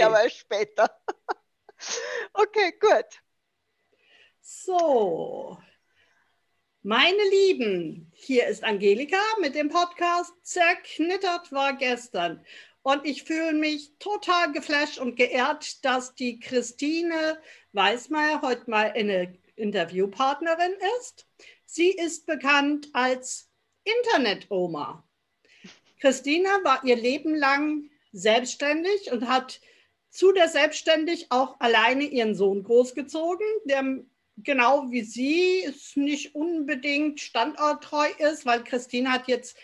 aber später. Okay, gut. So, meine Lieben, hier ist Angelika mit dem Podcast Zerknittert war gestern. Und ich fühle mich total geflasht und geehrt, dass die Christine Weißmeier heute mal eine Interviewpartnerin ist. Sie ist bekannt als Internet-Oma. Christina war ihr Leben lang selbstständig und hat zu der Selbstständig auch alleine ihren Sohn großgezogen, der genau wie sie nicht unbedingt standorttreu ist, weil Christine hat jetzt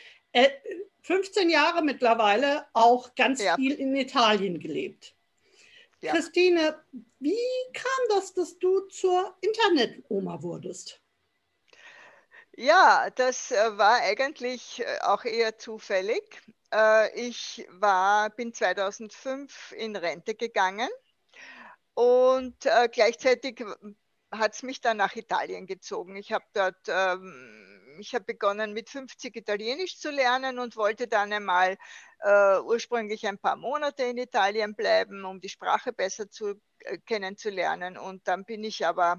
15 äh, Jahre mittlerweile auch ganz ja. viel in Italien gelebt. Ja. Christine, wie kam das, dass du zur Internet-Oma wurdest? Ja, das äh, war eigentlich äh, auch eher zufällig. Äh, ich war, bin 2005 in Rente gegangen und gleichzeitig hat es mich dann nach Italien gezogen. Ich habe dort, ähm, ich habe begonnen mit 50 Italienisch zu lernen und wollte dann einmal ursprünglich ein paar Monate in Italien bleiben, um die Sprache besser zu, kennenzulernen. Und dann bin ich aber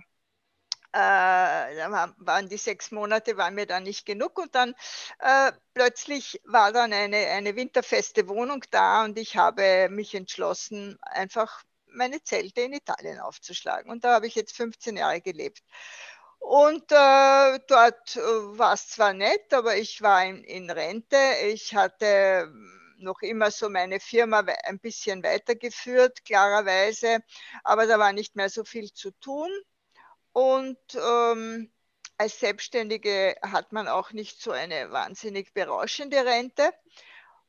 äh, waren die sechs Monate waren mir dann nicht genug und dann äh, plötzlich war dann eine, eine winterfeste Wohnung da und ich habe mich entschlossen, einfach meine Zelte in Italien aufzuschlagen. Und da habe ich jetzt 15 Jahre gelebt. Und äh, dort äh, war es zwar nett, aber ich war in, in Rente. Ich hatte noch immer so meine Firma ein bisschen weitergeführt, klarerweise, aber da war nicht mehr so viel zu tun. Und ähm, als Selbstständige hat man auch nicht so eine wahnsinnig berauschende Rente.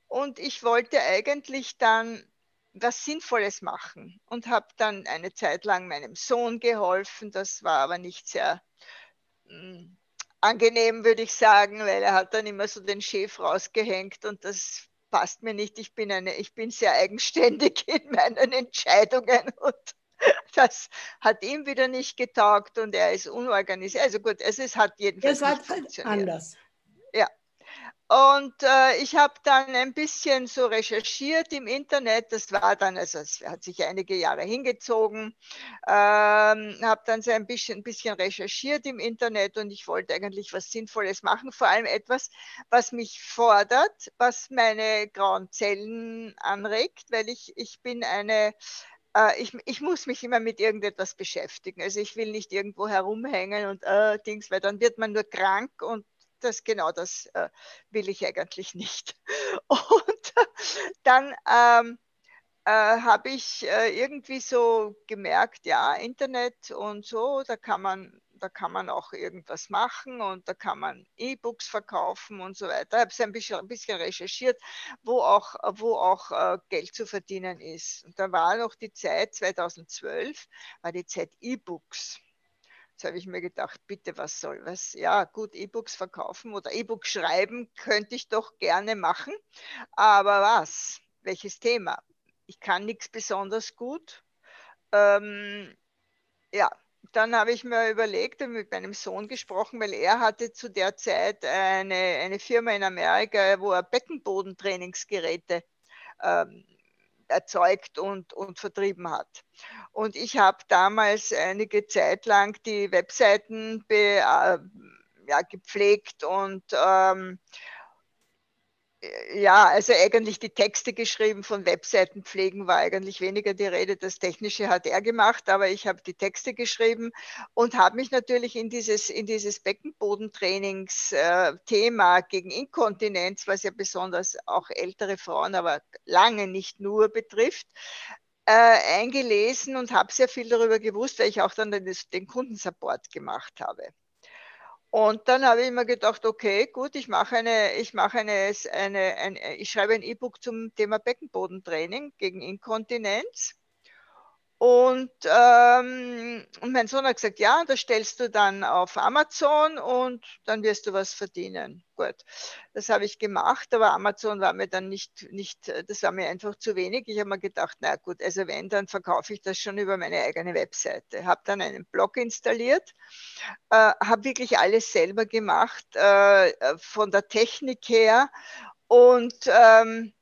Und ich wollte eigentlich dann was Sinnvolles machen und habe dann eine Zeit lang meinem Sohn geholfen. Das war aber nicht sehr hm, angenehm, würde ich sagen, weil er hat dann immer so den Chef rausgehängt und das passt mir nicht. Ich bin, eine, ich bin sehr eigenständig in meinen Entscheidungen und das hat ihm wieder nicht getaugt und er ist unorganisiert. Also gut, es ist, hat jedenfalls. Es hat halt anders. Ja. Und äh, ich habe dann ein bisschen so recherchiert im Internet. Das war dann, also es hat sich einige Jahre hingezogen. Ähm, habe dann so ein bisschen, bisschen recherchiert im Internet und ich wollte eigentlich was Sinnvolles machen. Vor allem etwas, was mich fordert, was meine grauen Zellen anregt, weil ich, ich bin eine äh, ich, ich, muss mich immer mit irgendetwas beschäftigen. Also ich will nicht irgendwo herumhängen und äh, Dings, weil dann wird man nur krank und das genau das äh, will ich eigentlich nicht. Und dann ähm, äh, habe ich äh, irgendwie so gemerkt, ja, Internet und so, da kann man da kann man auch irgendwas machen und da kann man E-Books verkaufen und so weiter. Ich habe ein bisschen, ein bisschen recherchiert, wo auch, wo auch äh, Geld zu verdienen ist. Und da war noch die Zeit, 2012, war die Zeit E-Books. Jetzt habe ich mir gedacht, bitte, was soll was? Ja, gut, E-Books verkaufen oder E-Books schreiben könnte ich doch gerne machen. Aber was? Welches Thema? Ich kann nichts besonders gut. Ähm, ja, dann habe ich mir überlegt und mit meinem Sohn gesprochen, weil er hatte zu der Zeit eine, eine Firma in Amerika, wo er Beckenbodentrainingsgeräte ähm, erzeugt und, und vertrieben hat. Und ich habe damals einige Zeit lang die Webseiten be, äh, ja, gepflegt und ähm, ja, also eigentlich die Texte geschrieben von Webseiten pflegen war eigentlich weniger die Rede. Das Technische hat er gemacht, aber ich habe die Texte geschrieben und habe mich natürlich in dieses, in dieses Beckenbodentrainings-Thema äh, gegen Inkontinenz, was ja besonders auch ältere Frauen, aber lange nicht nur betrifft, äh, eingelesen und habe sehr viel darüber gewusst, weil ich auch dann den, den Kundensupport gemacht habe. Und dann habe ich mir gedacht, okay, gut, ich mache eine, ich mache eine, eine, eine ich schreibe ein E-Book zum Thema Beckenbodentraining gegen Inkontinenz. Und, ähm, und mein Sohn hat gesagt, ja, das stellst du dann auf Amazon und dann wirst du was verdienen. Gut, das habe ich gemacht, aber Amazon war mir dann nicht, nicht das war mir einfach zu wenig. Ich habe mir gedacht, na gut, also wenn, dann verkaufe ich das schon über meine eigene Webseite. Habe dann einen Blog installiert, äh, habe wirklich alles selber gemacht, äh, von der Technik her und ähm,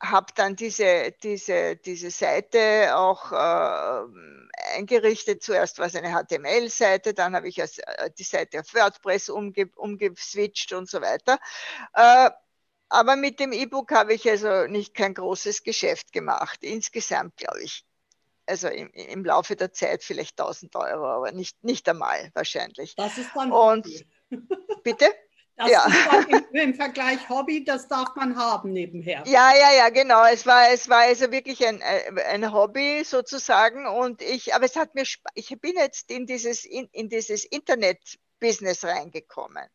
habe dann diese, diese, diese Seite auch äh, eingerichtet. Zuerst war es eine HTML-Seite, dann habe ich als, äh, die Seite auf WordPress umge umgeswitcht und so weiter. Äh, aber mit dem E-Book habe ich also nicht kein großes Geschäft gemacht. Insgesamt glaube ich, also im, im, Laufe der Zeit vielleicht 1000 Euro, aber nicht, nicht einmal wahrscheinlich. Das ist dann und bitte? Das ja. im, im, Vergleich Hobby, das darf man haben nebenher. Ja, ja, ja, genau. Es war, es war also wirklich ein, äh, ein Hobby sozusagen. Und ich, aber es hat mir, ich bin jetzt in dieses, in, in dieses Internet-Business reingekommen.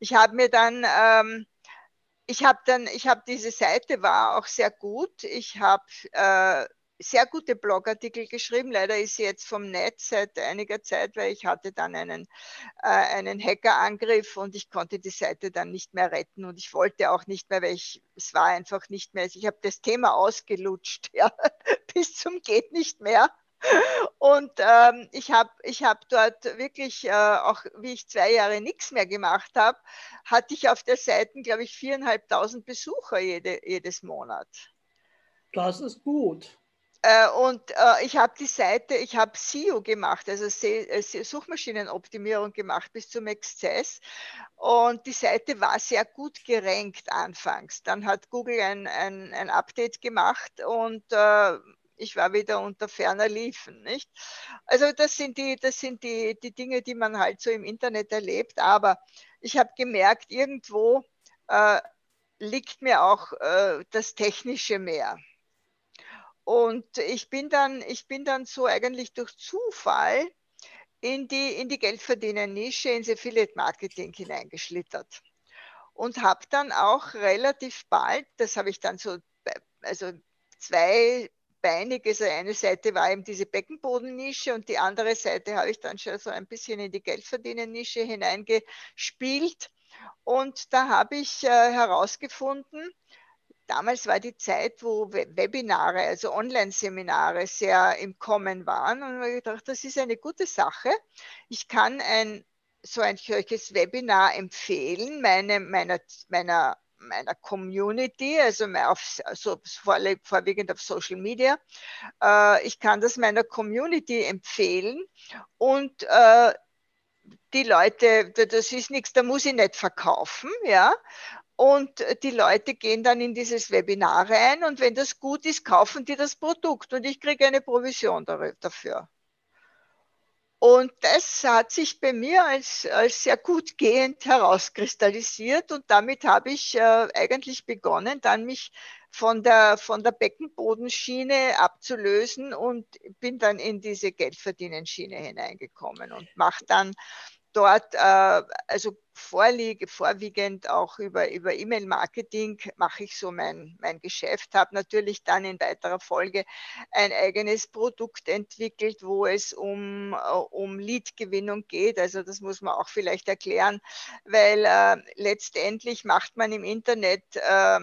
Ich habe mir dann, ähm, ich habe dann, ich habe diese Seite war auch sehr gut. Ich habe äh, sehr gute Blogartikel geschrieben. Leider ist sie jetzt vom Netz seit einiger Zeit, weil ich hatte dann einen, äh, einen Hackerangriff und ich konnte die Seite dann nicht mehr retten und ich wollte auch nicht mehr, weil ich, es war einfach nicht mehr, ich habe das Thema ausgelutscht, ja, bis zum geht nicht mehr. Und ähm, ich habe ich hab dort wirklich, äh, auch wie ich zwei Jahre nichts mehr gemacht habe, hatte ich auf der Seite, glaube ich, viereinhalbtausend Besucher jede, jedes Monat. Das ist gut. Äh, und äh, ich habe die Seite, ich habe SEO gemacht, also äh, Suchmaschinenoptimierung gemacht bis zum Exzess. Und die Seite war sehr gut gerankt anfangs. Dann hat Google ein, ein, ein Update gemacht und ich war wieder unter ferner Liefen. Nicht? Also das sind, die, das sind die, die Dinge, die man halt so im Internet erlebt. Aber ich habe gemerkt, irgendwo äh, liegt mir auch äh, das Technische mehr. Und ich bin dann, ich bin dann so eigentlich durch Zufall in die, in die Geldverdiener-Nische, ins Affiliate-Marketing hineingeschlittert. Und habe dann auch relativ bald, das habe ich dann so, also zweibeinig, also eine Seite war eben diese Beckenbodennische und die andere Seite habe ich dann schon so ein bisschen in die Geldverdiener-Nische hineingespielt. Und da habe ich äh, herausgefunden, damals war die Zeit, wo Webinare, also Online-Seminare sehr im Kommen waren. Und ich gedacht, das ist eine gute Sache. Ich kann ein so ein solches Webinar empfehlen, meine, meiner, meiner, meiner Community, also auf, also vorwiegend auf Social Media. Äh, ich kann das meiner Community empfehlen und äh, die Leute, das ist nichts, da muss ich nicht verkaufen, ja. Und die Leute gehen dann in dieses Webinar rein und wenn das gut ist, kaufen die das Produkt und ich kriege eine Provision dafür. Und das hat sich bei mir als, als sehr gut gehend herauskristallisiert und damit habe ich äh, eigentlich begonnen, dann mich von der, von der Beckenbodenschiene abzulösen und bin dann in diese Geldverdienen-Schiene hineingekommen und mache dann dort, äh, also vorliege, vorwiegend auch über, über E-Mail-Marketing mache ich so mein, mein Geschäft, habe natürlich dann in weiterer Folge ein eigenes Produkt entwickelt, wo es um, äh, um Lead-Gewinnung geht. Also das muss man auch vielleicht erklären, weil äh, letztendlich macht man im Internet äh,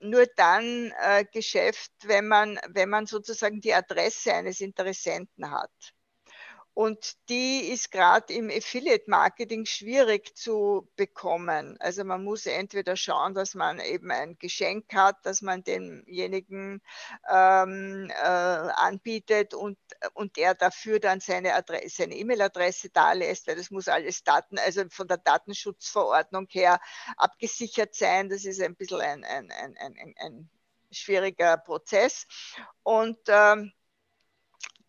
nur dann äh, Geschäft, wenn man, wenn man sozusagen die Adresse eines Interessenten hat. Und die ist gerade im Affiliate-Marketing schwierig zu bekommen. Also man muss entweder schauen, dass man eben ein Geschenk hat, das man demjenigen ähm, äh, anbietet und, und der dafür dann seine Adresse, seine E-Mail-Adresse da lässt, weil das muss alles Daten, also von der Datenschutzverordnung her abgesichert sein. Das ist ein bisschen ein, ein, ein, ein, ein schwieriger Prozess. Und ähm,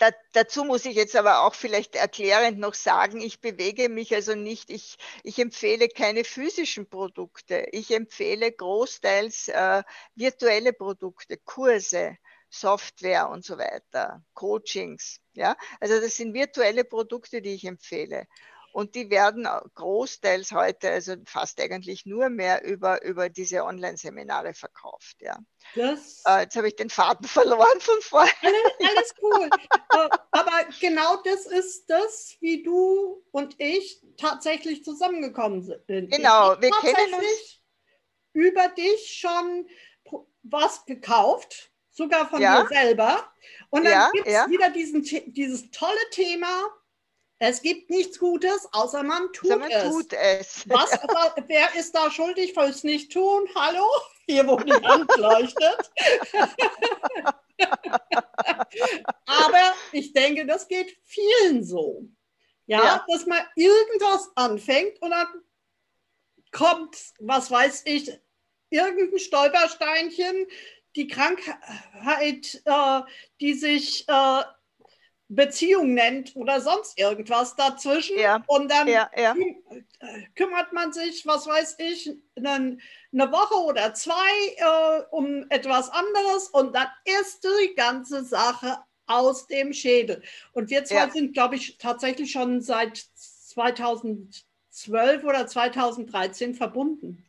da, dazu muss ich jetzt aber auch vielleicht erklärend noch sagen, ich bewege mich also nicht, ich, ich empfehle keine physischen Produkte. Ich empfehle großteils äh, virtuelle Produkte, Kurse, Software und so weiter, Coachings. Ja? Also das sind virtuelle Produkte, die ich empfehle. Und die werden großteils heute, also fast eigentlich nur mehr über, über diese Online-Seminare verkauft. Ja. Das, äh, jetzt habe ich den Faden verloren von vorher. Alles, alles cool. Äh, aber genau das ist das, wie du und ich tatsächlich zusammengekommen sind. Genau, wir kennen uns. über dich schon was gekauft, sogar von ja. dir selber. Und dann ja, gibt es ja. wieder diesen, dieses tolle Thema Es gibt nichts Gutes, außer man tut, man es. tut es. Was, wa- wer ist da schuldig fürs Nicht-Tun? Hallo? Hier, wo die Hand leuchtet. Aber ich denke, das geht vielen so. Ja, Ja. dass man irgendwas anfängt und dann kommt, was weiß ich, irgendein Stolpersteinchen, die Krankheit, äh, die sich äh, Beziehung nennt oder sonst irgendwas dazwischen. Ja, Und dann Ja, ja. äh, kümmert man sich, was weiß ich, eine, eine Woche oder zwei äh, um etwas anderes und dann ist die ganze Sache aus dem Schädel. Und wir zwei sind, glaube ich, tatsächlich schon seit 2012 oder 2013 verbunden.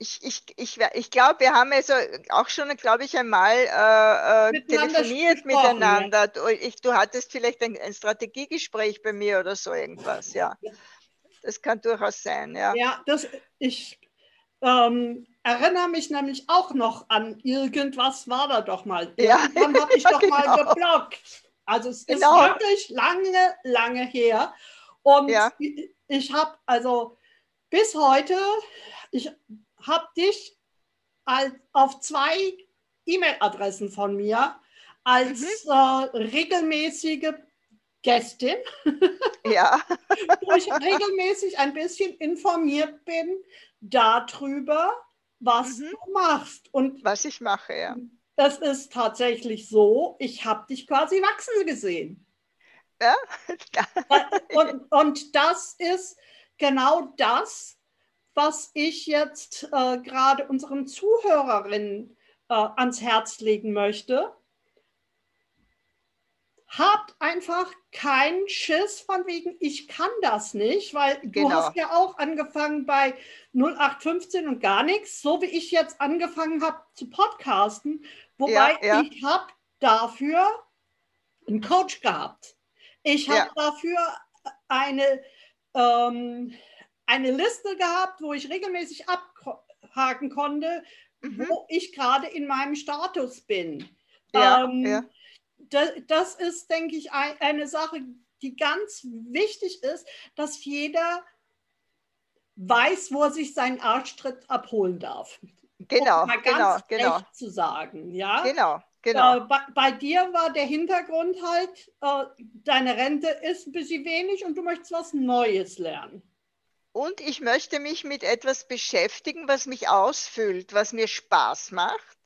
Ich, ich, ich, ich glaube, wir haben also auch schon, glaube ich, einmal äh, äh, Miteinander telefoniert ja. miteinander. Du, ich, du hattest vielleicht ein, ein Strategiegespräch bei mir oder so irgendwas, ja. Das kann durchaus sein, ja. Ja, das, ich ähm, erinnere mich nämlich auch noch an irgendwas war da doch mal. Ja. Dann habe ich doch mal Genau. geblockt. Also es Genau. ist wirklich lange, lange her. Und Ja. ich, ich habe also bis heute, ich habe dich als, auf zwei E-Mail-Adressen von mir als Mhm. äh, regelmäßige Gästin Ja, wo ich regelmäßig ein bisschen informiert bin darüber, was Mhm. du machst. Und was ich mache, ja. es ist tatsächlich so, ich habe dich quasi wachsen gesehen. ja? Und, und das ist genau das, was ich jetzt äh, gerade unseren Zuhörerinnen äh, ans Herz legen möchte. Habt einfach keinen Schiss von wegen, ich kann das nicht, weil du Genau. hast ja auch angefangen bei 0815 und gar nichts, so wie ich jetzt angefangen habe zu podcasten, wobei Ja, ja. ich habe dafür einen Coach gehabt. Ich habe Ja. dafür eine, ähm, eine Liste gehabt, wo ich regelmäßig abhaken konnte, Mhm. wo ich gerade in meinem Status bin. Ja, Ähm, ja. Das, das ist, denke ich, ein, eine Sache, die ganz wichtig ist, dass jeder weiß, wo er sich seinen Arschtritt abholen darf. Genau, um mal genau, ganz genau, recht zu sagen. Ja? genau, genau. Äh, bei, bei dir war der Hintergrund halt, äh, deine Rente ist ein bisschen wenig und du möchtest was Neues lernen. Und ich möchte mich mit etwas beschäftigen, was mich ausfüllt, was mir Spaß macht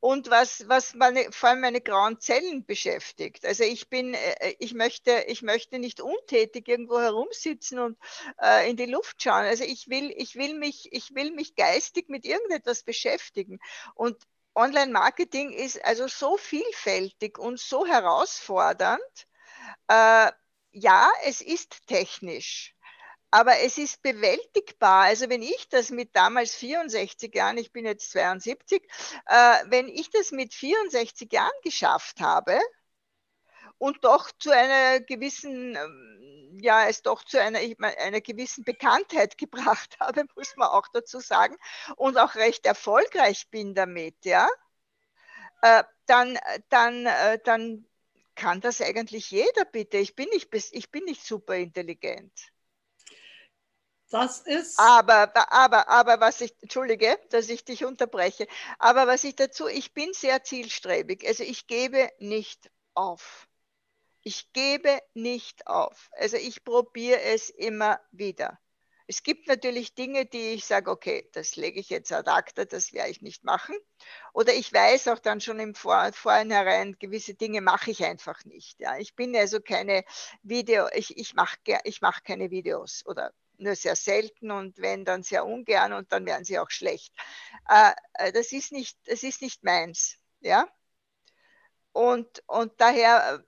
und was, was meine, vor allem meine grauen Zellen beschäftigt. Also ich bin, äh, ich möchte, ich möchte nicht untätig irgendwo herumsitzen und äh, in die Luft schauen. Also ich will, ich will mich, ich will mich geistig mit irgendetwas beschäftigen. Und Online-Marketing ist also so vielfältig und so herausfordernd. Äh, ja, es ist technisch. Aber es ist bewältigbar. Also wenn ich das mit damals 64 Jahren, ich bin jetzt 72, äh, wenn ich das mit 64 Jahren geschafft habe und doch zu einer gewissen, ähm, ja, es doch zu einer, ich mein, einer gewissen Bekanntheit gebracht habe, muss man auch dazu sagen, und auch recht erfolgreich bin damit, ja, äh, dann, dann, äh, dann kann das eigentlich jeder bitte. Ich bin nicht, ich bin nicht super intelligent. Das ist, Aber, aber, aber was ich, entschuldige, dass ich dich unterbreche, aber was ich dazu, ich bin sehr zielstrebig. Also ich gebe nicht auf. Ich gebe nicht auf. Also ich probiere es immer wieder. Es gibt natürlich Dinge, die ich sage, okay, das lege ich jetzt ad acta, das werde ich nicht machen. Oder ich weiß auch dann schon im Vor Vorhinein, gewisse Dinge mache ich einfach nicht. Ja. Ich bin also keine Video, ich, ich mache ich mach keine Videos oder nur sehr selten und wenn dann sehr ungern und dann werden sie auch schlecht. Äh, äh, das, ist nicht, das ist nicht meins. Ja? Und, und daher,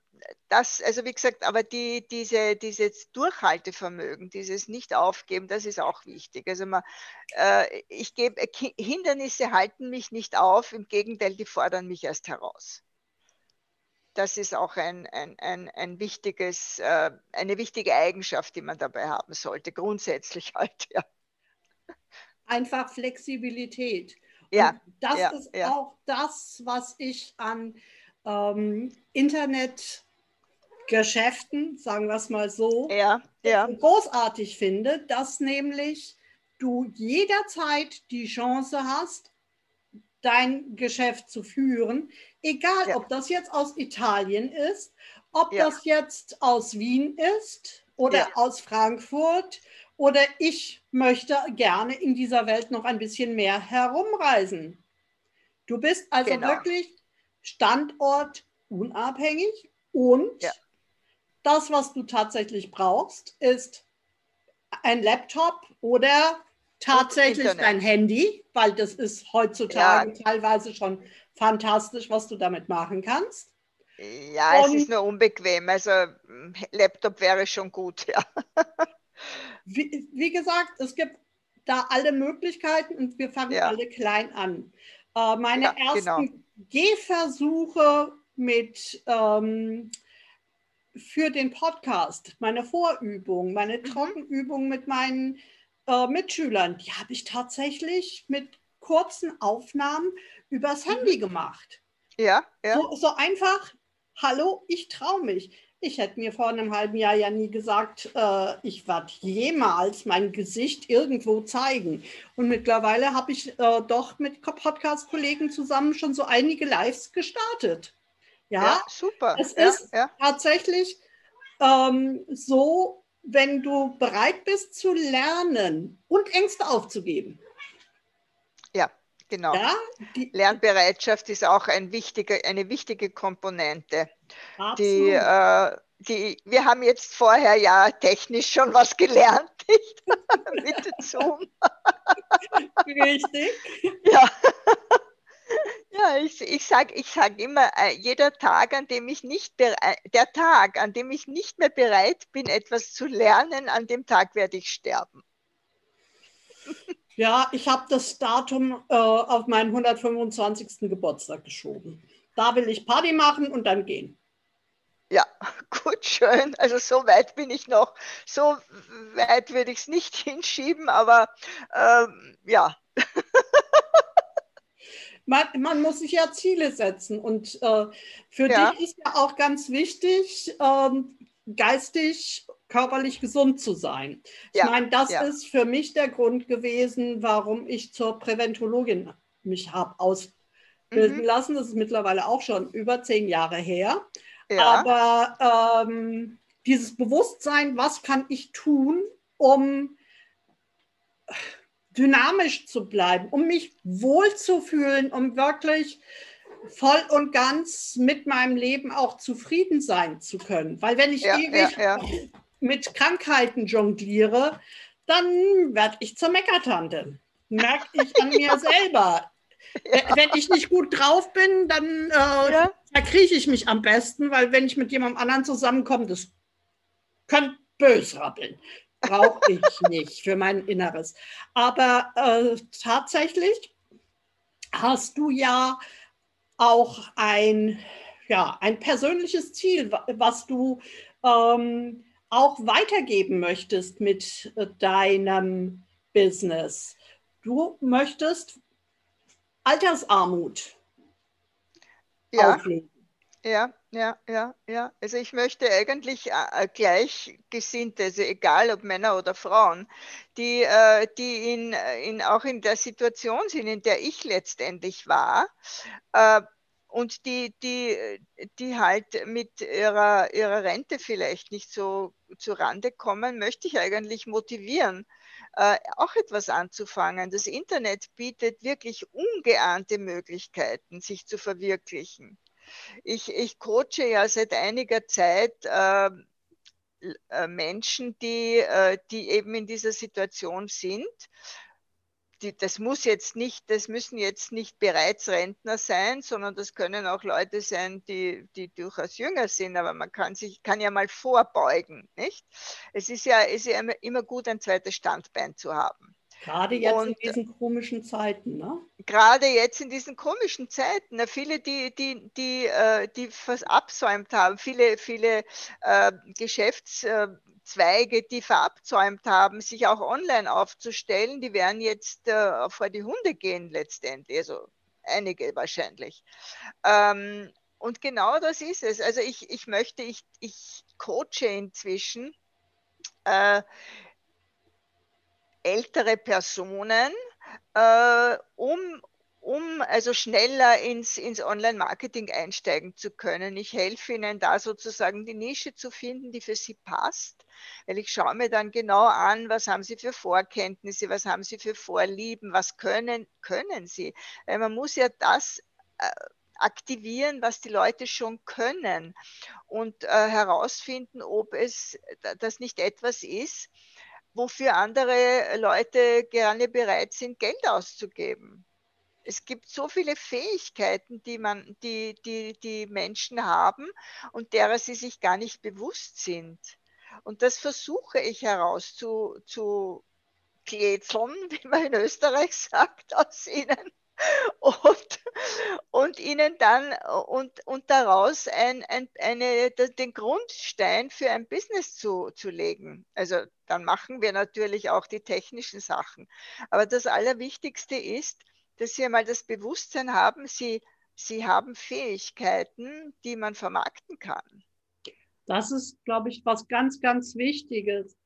das, also wie gesagt, aber die, diese, dieses Durchhaltevermögen, dieses Nicht-Aufgeben, das ist auch wichtig. Also man, äh, ich gebe, Hindernisse halten mich nicht auf, im Gegenteil, die fordern mich erst heraus das ist auch ein, ein, ein, ein wichtiges, äh, eine wichtige Eigenschaft, die man dabei haben sollte, grundsätzlich halt, ja. einfach Flexibilität. Ja, Und das ja, ist ja. auch das, was ich an ähm, Internet Geschäften, sagen wir es mal so, ja, ja. großartig finde, dass nämlich du jederzeit die Chance hast, dein Geschäft zu führen, egal ja. ob das jetzt aus Italien ist, ob ja. das jetzt aus Wien ist oder ja. aus Frankfurt oder ich möchte gerne in dieser Welt noch ein bisschen mehr herumreisen. Du bist also genau. wirklich standortunabhängig und das, was du tatsächlich brauchst, ist ein Laptop oder tatsächlich dein Handy, weil das ist heutzutage ja. teilweise schon fantastisch, was du damit machen kannst. Ja, Und es ist nur unbequem. Also hm, Laptop wäre schon gut, ja. Wie, wie gesagt, es gibt da alle Möglichkeiten und wir fangen ja. alle klein an. Äh, meine ja, ersten genau. Gehversuche mit ähm, für den Podcast, meine Vorübung, meine mhm. Trockenübung mit meinen äh, Mitschülern, die habe ich tatsächlich mit kurzen Aufnahmen übers mhm. Handy gemacht. Ja, ja. So, so einfach, hallo, ich traue mich. Ich hätte mir vor einem halben Jahr ja nie gesagt, äh, ich werde jemals mein Gesicht irgendwo zeigen. Und mittlerweile habe ich äh, doch mit Podcast-Kollegen zusammen schon so einige Lives gestartet. Ja, ja super. Es ja, ist ja. tatsächlich ähm, so, wenn du bereit bist zu lernen und Ängste aufzugeben. Ja, genau. Ja, Lernbereitschaft ist auch ein wichtiger, eine wichtige Komponente. Die, äh, die, wir haben jetzt vorher ja technisch schon was gelernt, nicht? Mit Zoom. Richtig. Ja. Ja, ich, ich sage ich sag immer, äh, jeder Tag, an dem ich nicht äh, der Tag, an dem ich nicht mehr bereit bin, etwas zu lernen, an dem Tag werde ich sterben. Ja, ich habe das Datum äh, auf meinen 125. Geburtstag geschoben. Da will ich Party machen und dann gehen. Ja, gut, schön. Also so weit bin ich noch. So weit würde ich es nicht hinschieben, aber ähm, ja. Man, man muss sich ja Ziele setzen. Und äh, für ja. dich ist ja auch ganz wichtig, ähm, geistig, körperlich gesund zu sein. Ja. Ich meine, das ja. ist für mich der Grund gewesen, warum ich zur Präventologin mich habe ausbilden mhm. lassen. Das ist mittlerweile auch schon über zehn Jahre her. Aber ähm, dieses Bewusstsein, was kann ich tun, um dynamisch zu bleiben, um mich wohlzufühlen, um wirklich voll und ganz mit meinem Leben auch zufrieden sein zu können. Weil wenn ich ja, ewig ja, ja. mit Krankheiten jongliere, dann werde ich zur Meckertante. Merke ich an mir selber. Wenn ich nicht gut drauf bin, dann äh, verkrieche ich mich am besten, weil wenn ich mit jemandem anderen zusammenkomme, das könnte bös rappeln brauche ich nicht für mein Inneres. Aber äh, tatsächlich hast du ja auch ein, ja, ein persönliches Ziel, was du ähm, auch weitergeben möchtest mit äh, deinem Business. Du möchtest Altersarmut ja. auflegen. Ja, ja, ja, ja. Also ich möchte eigentlich äh, äh, Gleichgesinnte, also egal ob Männer oder Frauen, die, äh, die in, in, auch in der Situation sind, in der ich letztendlich war, und die, die, die halt mit ihrer, ihrer Rente vielleicht nicht so zu Rande kommen, möchte ich eigentlich motivieren, auch etwas anzufangen. Das Internet bietet wirklich ungeahnte Möglichkeiten, sich zu verwirklichen. Ich, ich coache ja seit einiger Zeit äh, äh, Menschen, die, äh, die eben in dieser Situation sind. Die, das muss jetzt nicht, das müssen jetzt nicht bereits Rentner sein, sondern das können auch Leute sein, die, die durchaus jünger sind, aber man kann sich, kann ja mal vorbeugen, nicht? Es ist ja, ist ja immer gut, ein zweites Standbein zu haben. Gerade jetzt und, in diesen komischen Zeiten, ne? Gerade jetzt in diesen komischen Zeiten. Ne? Viele, die, die, die, äh, die verabsäumt haben, viele, viele äh, Geschäftszweige, die verabsäumt haben, sich auch online aufzustellen, die werden jetzt äh, vor die Hunde gehen letztendlich. Also einige wahrscheinlich. Ähm, und genau das ist es. Also ich, ich möchte, ich, ich coache inzwischen äh, ältere Personen, äh, um, um also schneller ins, ins Online-Marketing einsteigen zu können. Ich helfe ihnen da sozusagen die Nische zu finden, die für sie passt, weil ich schaue mir dann genau an, was haben sie für Vorkenntnisse, was haben sie für Vorlieben, was können, können sie. Weil man muss ja das äh, aktivieren, was die Leute schon können und äh, herausfinden, ob es das nicht etwas ist, wofür andere Leute gerne bereit sind, Geld auszugeben es gibt so viele Fähigkeiten, die man, die, die, die Menschen haben und derer sie sich gar nicht bewusst sind. Und das versuche ich herauszu wie man in Österreich sagt, aus ihnen. Und, und ihnen dann und, und daraus ein, ein, eine, den Grundstein für ein Business zu, zu legen. Also dann machen wir natürlich auch die technischen Sachen. Aber das Allerwichtigste ist, dass sie einmal das Bewusstsein haben, sie, sie haben Fähigkeiten, die man vermarkten kann. Das ist, glaube ich, was ganz, ganz Wichtiges.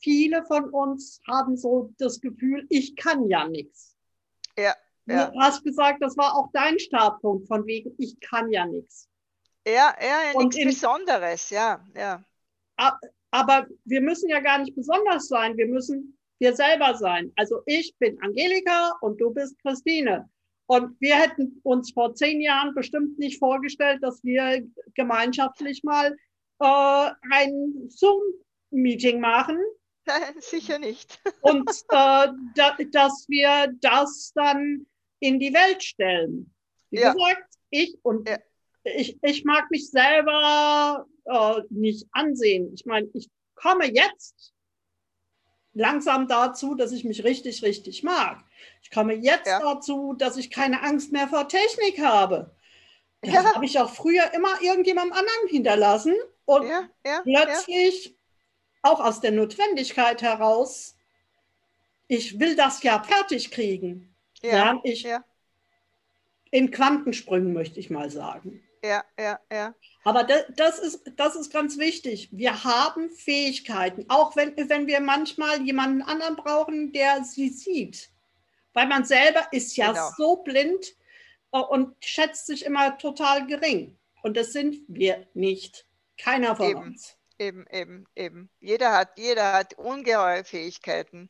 Viele von uns haben so das Gefühl, ich kann ja nichts. Ja, ja. Du hast gesagt, das war auch dein Startpunkt, von wegen, ich kann ja nichts. Ja, ja, nichts Besonderes, ja, ja. Aber wir müssen ja gar nicht besonders sein. Wir müssen wir selber sein. Also ich bin Angelika und du bist Christine. Und wir hätten uns vor zehn Jahren bestimmt nicht vorgestellt, dass wir gemeinschaftlich mal äh, ein Zoom-Meeting machen. Nein, sicher nicht. und äh, da, dass wir das dann in die Welt stellen. Wie ja. gesagt, ich und ja. ich, ich mag mich selber äh, nicht ansehen. Ich meine, ich komme jetzt langsam dazu, dass ich mich richtig, richtig mag. Ich komme jetzt ja. dazu, dass ich keine Angst mehr vor Technik habe. Das ja. habe ich auch früher immer irgendjemandem anderen hinterlassen und ja, plötzlich auch aus der Notwendigkeit heraus, ich will das ja fertig kriegen. Ja, ich in Quantensprüngen möchte ich mal sagen. Ja, ja, ja. Aber das, das, ist, das ist ganz wichtig. Wir haben Fähigkeiten, auch wenn, wenn wir manchmal jemanden anderen brauchen, der sie sieht. Weil man selber ist ja genau. so blind äh, und schätzt sich immer total gering. Und das sind wir nicht. Keiner von eben, uns. Eben, eben, eben. Jeder hat, jeder hat ungeheure Fähigkeiten,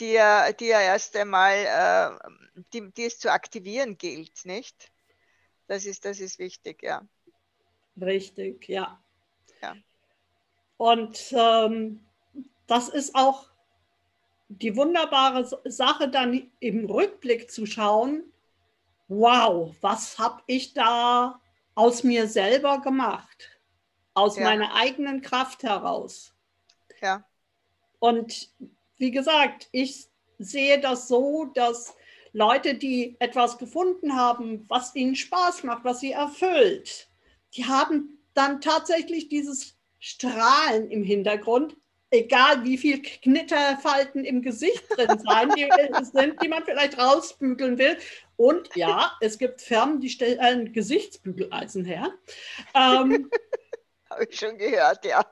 die er, die er erst einmal, äh, die, die es zu aktivieren gilt, nicht? Das ist, das ist wichtig, ja. Richtig, ja. ja. Und ähm, das ist auch die wunderbare Sache, dann im Rückblick zu schauen, wow, was habe ich da aus mir selber gemacht? Aus ja. meiner eigenen Kraft heraus. Ja. Und wie gesagt, ich sehe das so, dass Leute, die etwas gefunden haben, was ihnen Spaß macht, was sie erfüllt, die haben dann tatsächlich dieses Strahlen im Hintergrund, egal wie viel Knitterfalten im Gesicht drin sein, die, sind, die man vielleicht rausbügeln will. Und ja, es gibt Firmen, die stellen Gesichtsbügeleisen her. Ähm, Habe ich schon gehört, ja.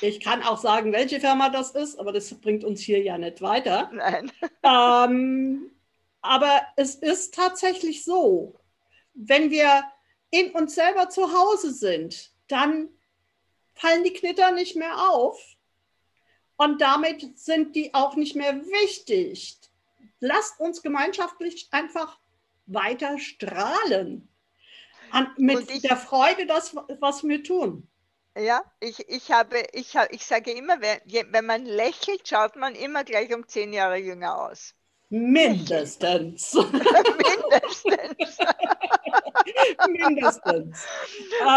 Ich kann auch sagen, welche Firma das ist, aber das bringt uns hier ja nicht weiter. Nein. Ähm, aber es ist tatsächlich so, wenn wir in uns selber zu Hause sind, dann fallen die Knitter nicht mehr auf und damit sind die auch nicht mehr wichtig. Lasst uns gemeinschaftlich einfach weiter strahlen. An, mit der Freude, das, was wir tun. Ja, ich, ich, habe, ich, ich sage immer, wenn, wenn man lächelt, schaut man immer gleich um zehn Jahre jünger aus. Mindestens. Mindestens. Mindestens.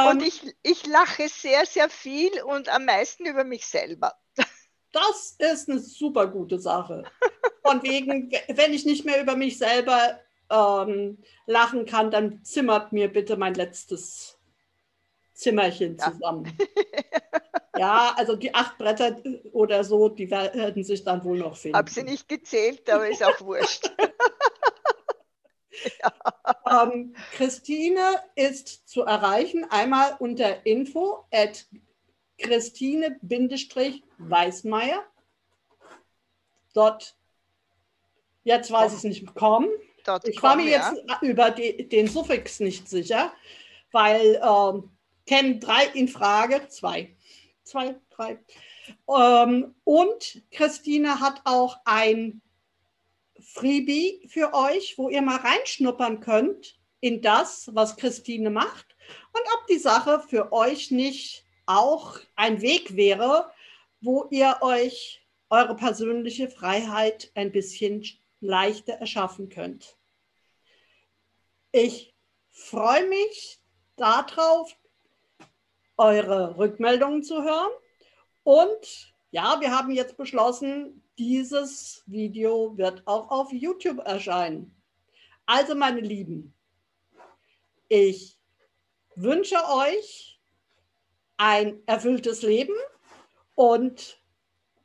Und ähm, ich, ich lache sehr, sehr viel und am meisten über mich selber. Das ist eine super gute Sache. Von wegen, wenn ich nicht mehr über mich selber ähm, lachen kann, dann zimmert mir bitte mein letztes Zimmerchen zusammen. Ja. Also die acht Bretter oder so, die werden sich dann wohl noch finden. Habe sie nicht gezählt, aber ist auch wurscht. Ja. Ähm, Christine ist zu erreichen einmal unter info at Christine-Weißmeier. Dort, jetzt weiß ich es nicht, kommen. ich war mir ja. jetzt über die, den Suffix nicht sicher, weil ähm, kennen drei in Frage, zwei, zwei, drei. Ähm, und Christine hat auch ein Freebie für euch, wo ihr mal reinschnuppern könnt in das, was Christine macht und ob die Sache für euch nicht auch ein Weg wäre, wo ihr euch eure persönliche Freiheit ein bisschen leichter erschaffen könnt. Ich freue mich darauf, eure Rückmeldungen zu hören. Und ja, wir haben jetzt beschlossen, dieses Video wird auch auf YouTube erscheinen. Also meine Lieben, ich wünsche euch ein erfülltes Leben und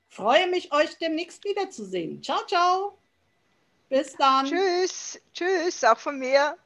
freue mich, euch demnächst wiederzusehen. Ciao, ciao. Bis dann. Tschüss. Tschüss, auch von mir.